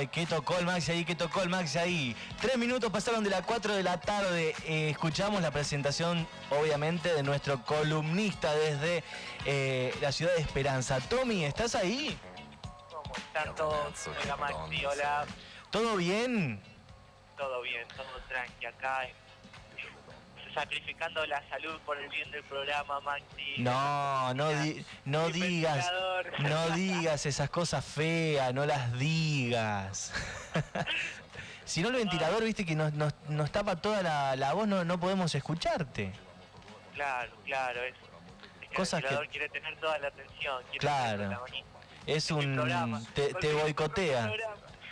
Ay, ¿qué tocó el Maxi ahí? ¿Qué tocó el Maxi ahí? Tres minutos pasaron de las 4 de la tarde. Eh, escuchamos la presentación, obviamente, de nuestro columnista desde eh, la ciudad de Esperanza. Tommy, ¿estás ahí? ¿Cómo están todos? Hola Maxi, hola. ¿Todo bien? Todo bien, todo tranqui acá. eh, Sacrificando la salud por el bien del programa, Maxi. No, no, di- no digas. No digas esas cosas feas, no las digas. si no el ventilador, viste que nos, nos- nos tapa toda la, la voz, no, no podemos escucharte. Claro, claro, es. es que Cosas el ventilador que- quiere tener toda la atención, quiere Claro. protagonista. Es un... programa. te, boicotea.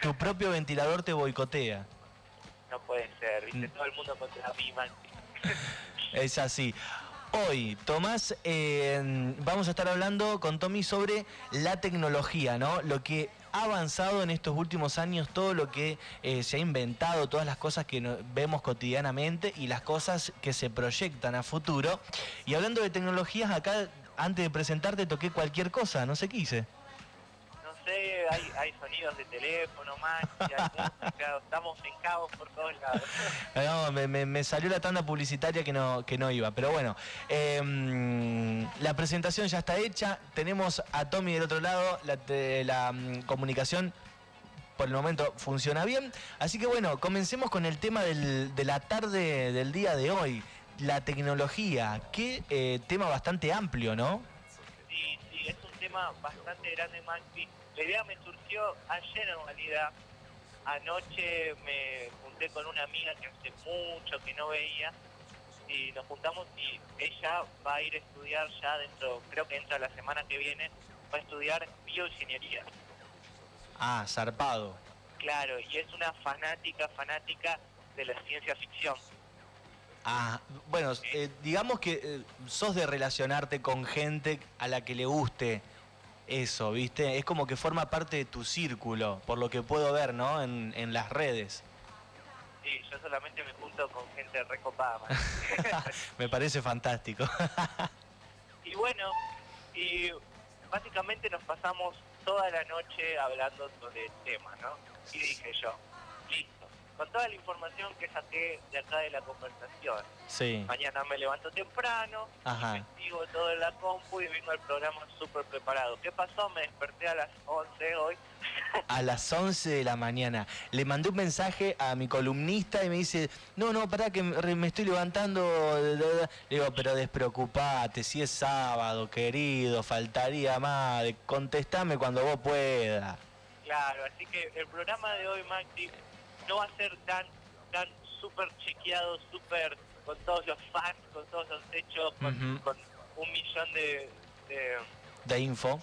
Tu propio ventilador te boicotea. No puede ser, viste, Mm. todo el mundo contra mí, Maxi. Es así. Hoy, Tomás, eh, vamos a estar hablando con Tommy sobre la tecnología, ¿no? Lo que ha avanzado en estos últimos años, todo lo que eh, se ha inventado, todas las cosas que vemos cotidianamente y las cosas que se proyectan a futuro. Y hablando de tecnologías, acá, antes de presentarte, toqué cualquier cosa, no sé qué hice. Sé, hay, hay sonidos de teléfono, Maxi, hay música, estamos en caos por todos lados. No, me, me- me salió la tanda publicitaria que no, que no iba. Pero bueno, em, la presentación ya está hecha. Tenemos a Tommy del otro lado. La, te- la, mm, comunicación por el momento funciona bien. Así que bueno, comencemos con el tema del- de la tarde del día de hoy. La tecnología. Qué eh, tema bastante amplio, ¿no? Sí, tema bastante grande, Maxi. La idea me surgió ayer en realidad. Anoche me junté con una amiga que hace mucho que no veía y nos juntamos y ella va a ir a estudiar ya dentro, creo que entra la semana que viene, va a estudiar bioingeniería. Ah, zarpado. Claro, y es una fanática, fanática de la ciencia ficción. Ah, bueno, eh, digamos que eh, sos de relacionarte con gente a la que le guste eso, ¿viste? Es como que forma parte de tu círculo, por lo que puedo ver, ¿no? En, en las redes. Sí, yo solamente me junto con gente recopada. Me parece fantástico. Y bueno, y básicamente nos pasamos toda la noche hablando sobre el tema, ¿no? Y dije yo, con toda la información que saqué de acá de la conversación, Sí. mañana me levanto temprano, Ajá. investigo todo en la compu y vengo al programa súper preparado. ¿Qué pasó? Me desperté a las 11 hoy. A las 11 de la mañana. Le mandé un mensaje a mi columnista y me dice, no, no, pará que me me estoy levantando. Le digo, pero despreocupate, si es sábado, querido, faltaría más. Contestame cuando vos puedas. Claro, así que el programa de hoy, Maxi, no va a ser tan, tan súper chequeado, súper con todos los facts, con todos los hechos, con, un millón de, de, De info.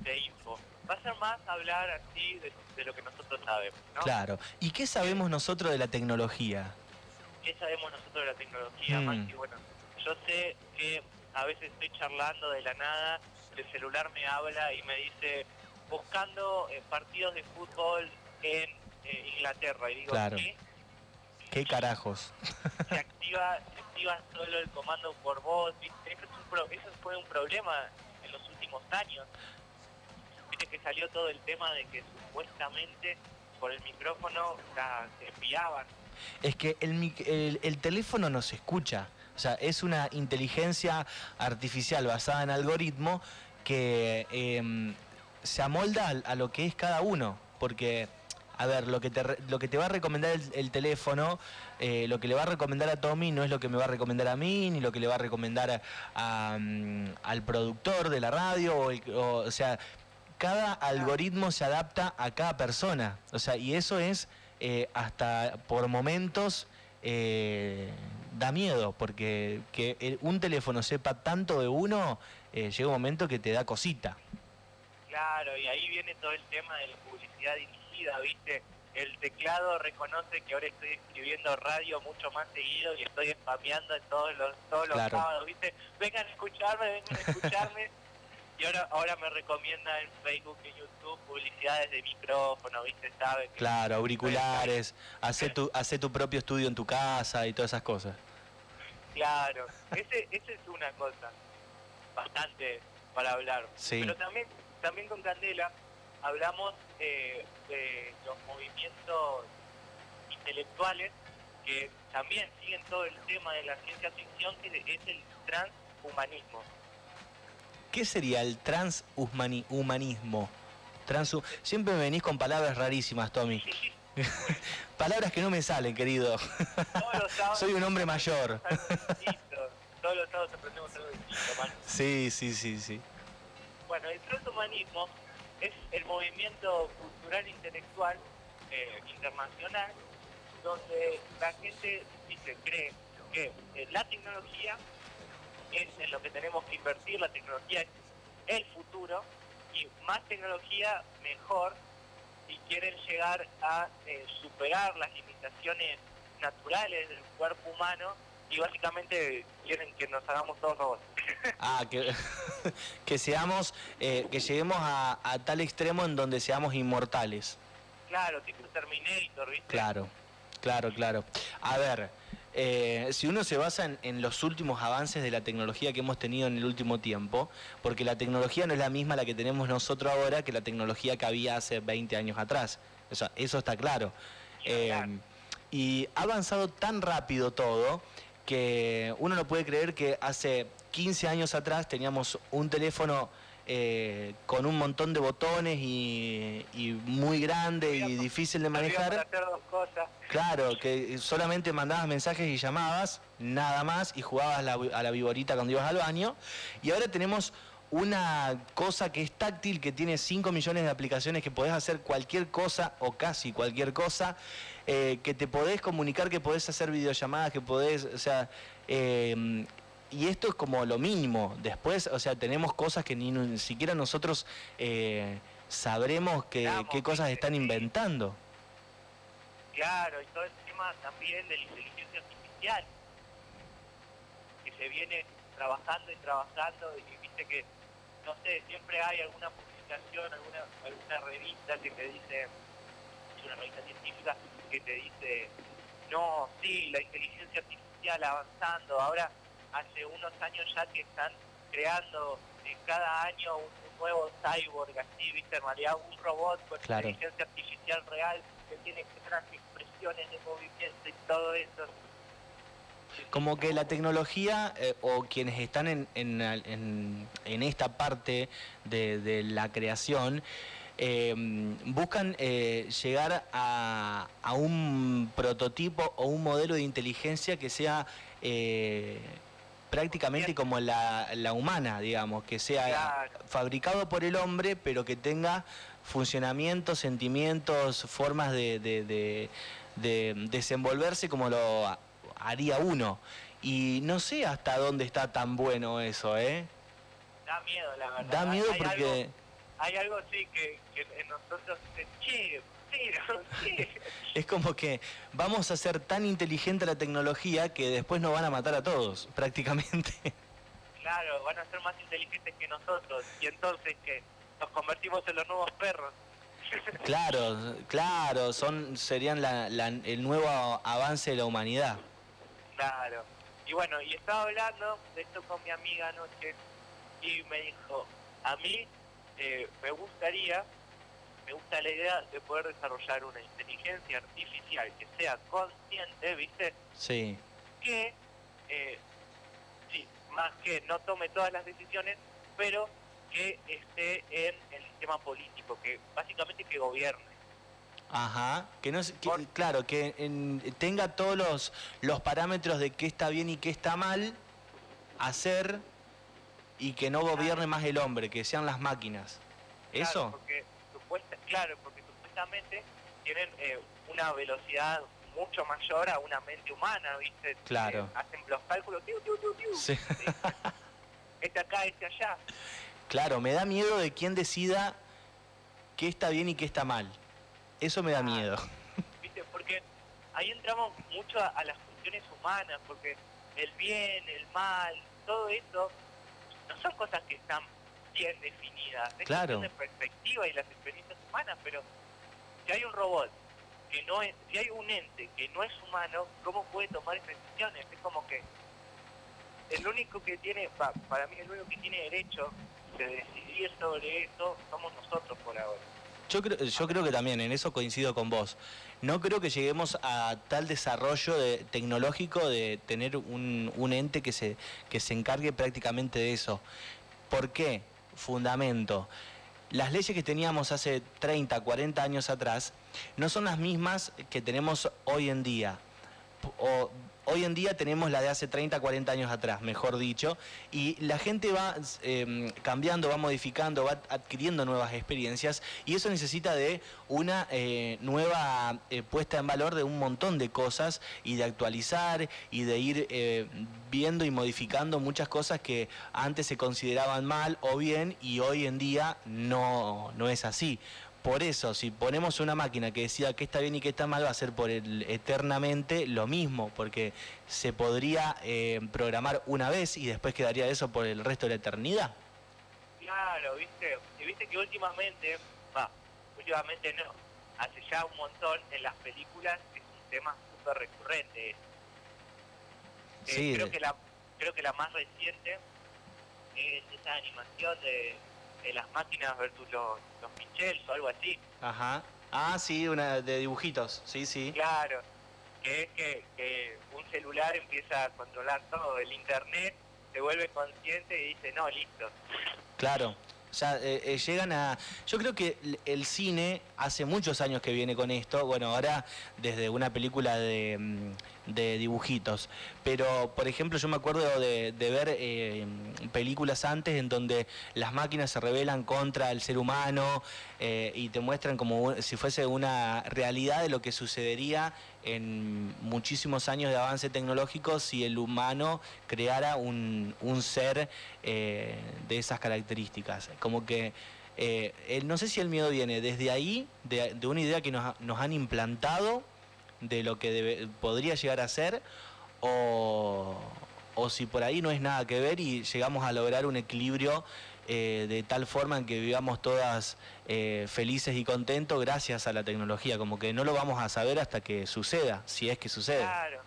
de info. Va a ser más hablar así de, de lo que nosotros sabemos, ¿no? Claro. ¿Y qué sabemos nosotros de la tecnología? ¿Qué sabemos nosotros de la tecnología, Mm. Maxi? Bueno, yo sé que a veces estoy charlando de la nada, el celular me habla y me dice, buscando eh, partidos de fútbol en eh, Inglaterra. Y digo, Claro. ¿qué? ¿Qué carajos? se activa, se activa solo el comando por voz, ¿viste? Eso, es un pro- eso fue un problema en los últimos años. Viste que salió todo el tema de que supuestamente por el micrófono la, se espiaban. Es que el, el- el teléfono nos escucha. O sea, es una inteligencia artificial basada en algoritmo que em, se amolda al- a, lo que es cada uno. Porque, a ver, lo que te, va a recomendar el, el teléfono, eh, lo que le va a recomendar a Tommy no es lo que me va a recomendar a mí, ni lo que le va a recomendar mm, al productor de la radio. O, sea, cada algoritmo se adapta a cada persona. O sea, y eso es eh, hasta por momentos eh, da miedo, porque que un teléfono sepa tanto de uno, llega un momento que te da cosita. Claro, y ahí viene todo el tema de la publicidad ¿viste? El teclado reconoce que ahora estoy escribiendo radio mucho más seguido y estoy spameando en todos los todos los Claro. sábados, ¿viste? Vengan a escucharme, vengan a escucharme. y ahora ahora me recomienda en Facebook y YouTube publicidades de micrófono, ¿viste? Sabe que Claro, auriculares, hace tu, hace tu propio estudio en tu casa y todas esas cosas. Claro, ese, ese es una cosa bastante para hablar. Sí. Pero también, también con Candela hablamos eh, de los movimientos intelectuales que también siguen todo el tema de la ciencia ficción, que es el transhumanismo. ¿Qué sería el transhumanismo? Transu Siempre me venís con palabras rarísimas, Tommy. palabras que no me salen, querido. Soy un hombre mayor. Todos los sábados aprendemos algo distinto, man. Sí, sí, sí, sí. Bueno, el transhumanismo es el movimiento cultural intelectual eh, internacional donde la gente dice, cree que eh, la tecnología es en lo que tenemos que invertir, la tecnología es el futuro y más tecnología mejor y quieren llegar a eh, superar las limitaciones naturales del cuerpo humano y básicamente quieren que nos hagamos todos robots. Ah, que, que seamos, eh, que lleguemos a, a, tal extremo en donde seamos inmortales. Claro, tipo Terminator, ¿viste? Claro, claro, claro. A ver, eh, si uno se basa en, los últimos avances de la tecnología que hemos tenido en el último tiempo, porque la tecnología no es la misma la que tenemos nosotros ahora que la tecnología que había hace 20 años atrás. O sea, eso está claro. Eh, y ha avanzado tan rápido todo que uno no puede creer que hace 15 años atrás teníamos un teléfono eh, con un montón de botones y, muy grande y difícil de manejar. Claro, que solamente mandabas mensajes y llamabas, nada más, y jugabas a la viborita cuando ibas al baño. Y ahora tenemos una cosa que es táctil, que tiene 5 millones de aplicaciones, que podés hacer cualquier cosa o casi cualquier cosa, eh, que te podés comunicar, que podés hacer videollamadas, que podés, o sea, eh, y esto es como lo mínimo. Después, o sea, tenemos cosas que ni, siquiera nosotros eh, sabremos qué cosas están inventando. Claro, y todo el tema también de la inteligencia artificial, que se viene trabajando y trabajando, y viste que, no sé, siempre hay alguna publicación, alguna, alguna revista que te dice, una revista científica, que te dice, no, sí, la inteligencia artificial avanzando, ahora hace unos años ya que están creando eh, cada año un, nuevo cyborg, así, viste, en realidad un robot con inteligencia artificial real que tiene que tener expresiones de movimiento y todo eso. Como que la tecnología eh, o quienes están en, en, en, esta parte de, de la creación eh, buscan llegar a, a, un prototipo o un modelo de inteligencia que sea prácticamente como la, humana, digamos, que sea fabricado por el hombre, pero que tenga funcionamientos, sentimientos, formas de, desenvolverse como lo haría uno. Y no sé hasta dónde está tan bueno eso, ¿eh? Da miedo, la verdad. Da miedo porque... hay algo, sí que, en nosotros... Che, es como que vamos a ser tan inteligente la tecnología que después nos van a matar a todos, prácticamente. Claro, van a ser más inteligentes que nosotros y entonces que nos convertimos en los nuevos perros. Claro, claro, son serían el nuevo avance de la humanidad. Claro. Y bueno, y estaba hablando de esto con mi amiga anoche y me dijo, a mí eh, me gustaría me gusta la idea de poder desarrollar una inteligencia artificial que sea consciente, ¿viste? Sí. Que, eh, sí, más que no tome todas las decisiones, pero que esté en el sistema político, que básicamente que gobierne. Ajá, que no claro, que tenga todos los, los parámetros de qué está bien y qué está mal hacer y que no gobierne más el hombre, que sean las máquinas. ¿Eso? Porque claro, porque supuestamente tienen eh, una velocidad mucho mayor a una mente humana, ¿viste? Claro. Eh, hacen los cálculos, tiu, tiu, tiu, tiu. Sí. Este acá, este allá. Claro, me da miedo de quién decida qué está bien y qué está mal. Eso me da ah, miedo. ¿Viste? Porque ahí entramos mucho a, las funciones humanas, porque el bien, el mal, todo eso no son cosas que están bien definidas. Es claro. de perspectiva y las experiencias humanas, pero si hay un robot que no es, si hay un ente que no es humano, ¿cómo puede tomar esas decisiones? Es como que el único que tiene, para mí el único que tiene derecho de decidir sobre eso somos nosotros por ahora. Yo creo, yo creo que también, en eso coincido con vos. No creo que lleguemos a tal desarrollo de, tecnológico de tener un, ente que se, que se encargue prácticamente de eso. ¿Por qué? Fundamento. Las leyes que teníamos hace 30, 40 años atrás no son las mismas que tenemos hoy en día. Hoy en día tenemos la de hace 30, 40 años atrás, mejor dicho, y la gente va em, cambiando, va modificando, va adquiriendo nuevas experiencias y eso necesita de una eh, nueva eh, puesta en valor de un montón de cosas y de actualizar y de ir eh, viendo y modificando muchas cosas que antes se consideraban mal o bien y hoy en día no, no es así. Por eso, si ponemos una máquina que decida qué está bien y qué está mal, va a ser por el, eternamente lo mismo, porque se podría eh, programar una vez y después quedaría eso por el resto de la eternidad. Claro, viste, y viste que últimamente, va, últimamente no, hace ya un montón en las películas es un tema súper recurrente. Eh, sí, creo, que la, creo que la más reciente es esa animación de de las máquinas versus los, los Michels o algo así. Ajá. Ah, sí, una de dibujitos, sí, sí. Claro, que es que, que un celular empieza a controlar todo, el internet se vuelve consciente y dice, no, listo. Claro, o sea, eh, eh, llegan a... Yo creo que el cine hace muchos años que viene con esto, bueno, ahora desde una película de, mm, dibujitos, pero por ejemplo yo me acuerdo de, ver eh, películas antes en donde las máquinas se rebelan contra el ser humano y te muestran como si fuese una realidad de lo que sucedería en muchísimos años de avance tecnológico si el humano creara un, ser de esas características. Como que eh, no sé si el miedo viene desde ahí, de, una idea que nos, han implantado de lo que podría llegar a ser, o, si por ahí no es nada que ver y llegamos a lograr un equilibrio eh, de tal forma en que vivamos todas eh, felices y contentos gracias a la tecnología, como que no lo vamos a saber hasta que suceda, si es que sucede. Claro,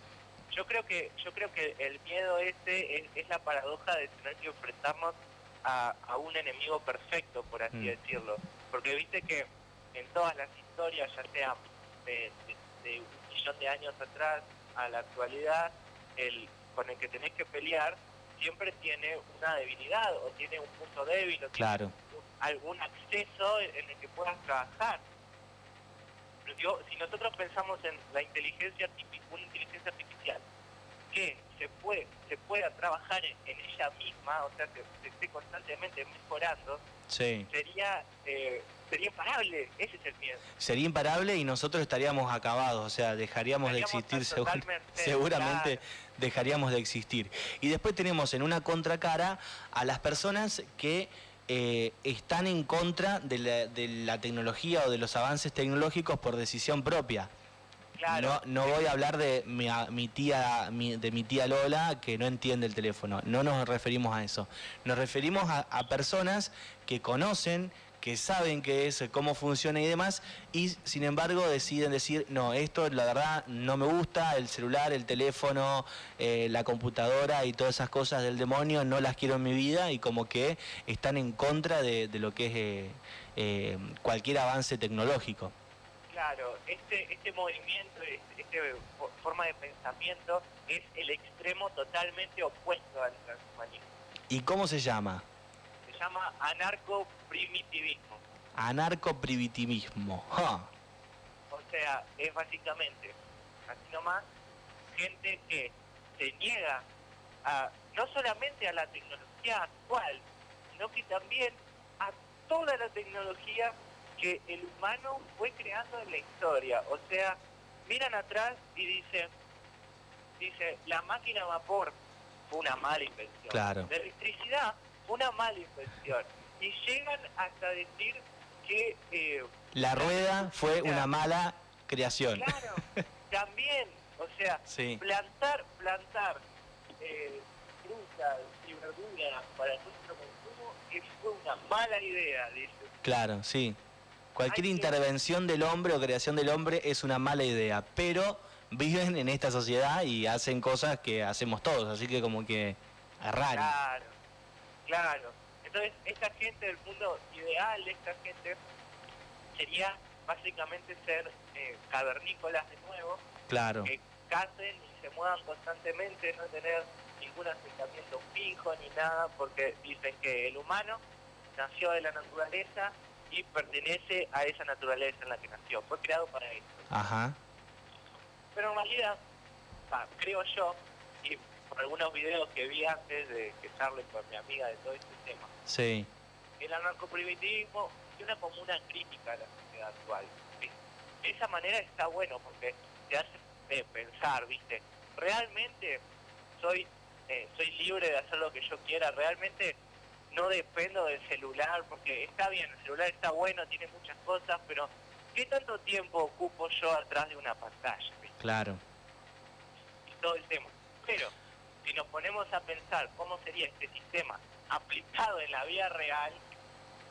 yo creo que, yo creo que el miedo este es la paradoja de tener que enfrentarnos a, un enemigo perfecto, por así mm. decirlo. Porque viste que en todas las historias, ya sea de, millón de años atrás a la actualidad, el con el que tenés que pelear siempre tiene una debilidad o tiene un punto débil o claro. algún acceso en el que puedas trabajar. Pero si nosotros pensamos en la inteligencia una inteligencia artificial que se puede se pueda trabajar en, ella misma, o sea, que se esté constantemente mejorando, sería eh, sería imparable, ese es el miedo. Sería imparable y nosotros estaríamos acabados, o sea, dejaríamos, de existir seguramente, dejaríamos de existir. Y después tenemos en una contracara a las personas que eh, están en contra de la, de la tecnología o de los avances tecnológicos por decisión propia. No, no voy a hablar de mi, tía, de mi tía Lola que no entiende el teléfono. No nos referimos a eso. Nos referimos a, personas que conocen, que saben qué es, cómo funciona y demás, y sin embargo deciden decir, no, esto la verdad no me gusta, el celular, el teléfono, eh, la computadora y todas esas cosas del demonio, no las quiero en mi vida y como que están en contra de, lo que es eh, eh, cualquier avance tecnológico. Claro, este, este movimiento, este, esta forma de pensamiento es el extremo totalmente opuesto al transhumanismo. ¿Y cómo se llama? Se llama anarco-primitivismo. Anarco-primitivismo. O sea, es básicamente, así nomás, gente que se niega a, no solamente a la tecnología actual, sino que también a toda la tecnología que el humano fue creando en la historia. O sea, miran atrás y dicen, dice, la máquina a vapor fue una mala invención. Claro. La electricidad fue una mala invención. Y llegan hasta decir que... Eh, la rueda fue una mala creación. Claro, también, o sea, plantar, plantar eh, frutas y verduras para nuestro consumo fue una mala idea, dice. Claro, sí. Cualquier intervención del hombre o creación del hombre es una mala idea, pero viven en esta sociedad y hacen cosas que hacemos todos, así que como que es Claro, claro. Entonces, esta gente del mundo ideal, esta gente sería básicamente ser eh, cavernícolas de nuevo, Claro, que cacen y se muevan constantemente, no tener ningún asentamiento fijo ni nada, porque dicen que el humano nació de la naturaleza y pertenece a esa naturaleza en la que nació, fue creado para eso. ajá, Pero en realidad, creo yo, y por algunos videos que vi antes de que charle con mi amiga de todo este tema, sí, el anarcoprimitivismo tiene como una crítica a la sociedad actual. ¿sí? De esa manera está bueno porque te hace eh, pensar, ¿viste? Realmente soy eh, soy libre de hacer lo que yo quiera, realmente no dependo del celular porque está bien, el celular está bueno, tiene muchas cosas, pero ¿qué tanto tiempo ocupo yo atrás de una pantalla? claro, todo el tema. Pero si nos ponemos a pensar cómo sería este sistema aplicado en la vida real,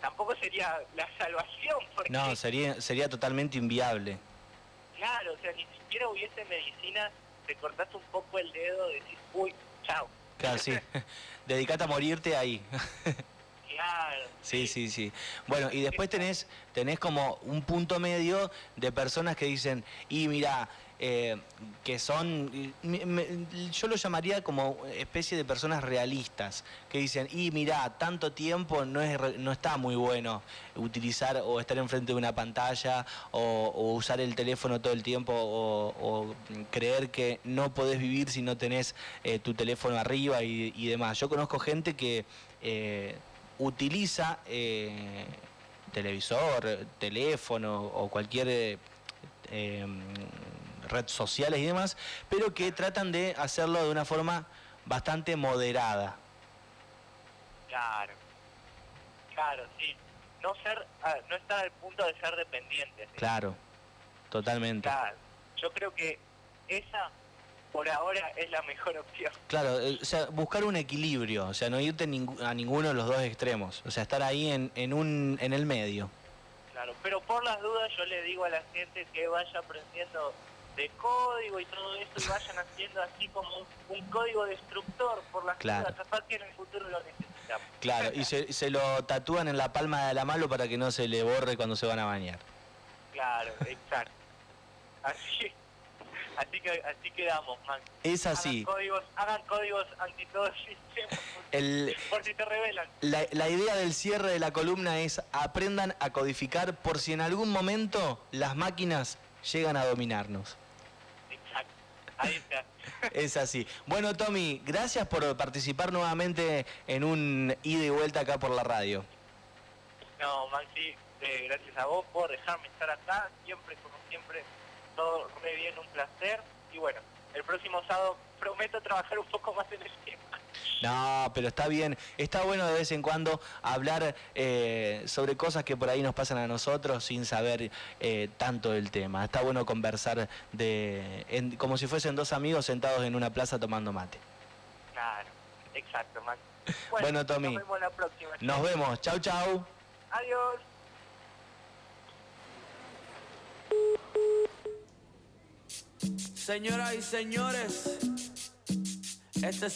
tampoco sería la salvación, porque no, sería, sería totalmente inviable, claro, o sea, ni siquiera hubiese medicina, te cortás un poco el dedo, decís, uy, chao. Sí, dedicate a morirte ahí. Claro. Sí, sí, sí. Bueno, y después tenés, tenés como un punto medio de personas que dicen, y mira, eh, que son, yo lo llamaría como especie de personas realistas, que dicen, y mira, tanto tiempo no, es, no está muy bueno utilizar o estar enfrente de una pantalla o, usar el teléfono todo el tiempo o, creer que no podés vivir si no tenés eh, tu teléfono arriba y, y demás. Yo conozco gente que... eh, utiliza eh, televisor, teléfono o cualquier eh, eh, red sociales y demás, pero que tratan de hacerlo de una forma bastante moderada. Claro. Claro, sí. No ser, no estar al punto de ser dependientes. Claro, totalmente. Claro. Yo creo que esa, por ahora, es la mejor opción. Claro, eh, o sea, buscar un equilibrio, o sea, no irte a ninguno de los dos extremos, o sea, estar ahí en, en un en el medio. Claro, pero por las dudas yo le digo a la gente que vaya aprendiendo de código y todo eso y vayan haciendo así como un, un código destructor por las Claro. dudas, capaz que en el futuro lo necesitamos. Claro, y se, se lo tatúan en la palma de la mano para que no se le borre cuando se van a bañar. Claro, exacto. Así, así que así quedamos, man. Es así. Hagan códigos, hagan códigos anti todo el sistema, El, por si te revelan. La, la idea del cierre de la columna es aprendan a codificar por si en algún momento las máquinas llegan a dominarnos. Exacto. Ahí está. Es así. Bueno, Tommy, gracias por participar nuevamente en un ida y vuelta acá por la radio. No, Maxi, eh, gracias a vos por dejarme estar acá. Siempre, como siempre, todo re bien, un placer. Y bueno, el próximo sábado prometo trabajar un poco más en el tema. No, pero está bien. Está bueno de vez en cuando hablar eh, sobre cosas que por ahí nos pasan a nosotros sin saber eh, tanto del tema. Está bueno conversar de, en- como si fuesen dos amigos sentados en una plaza tomando mate. Claro, exacto, Maxi. Bueno, Tommy. Nos vemos la próxima. Nos vemos. Chau, chau. Adiós. Señoras y señores, este es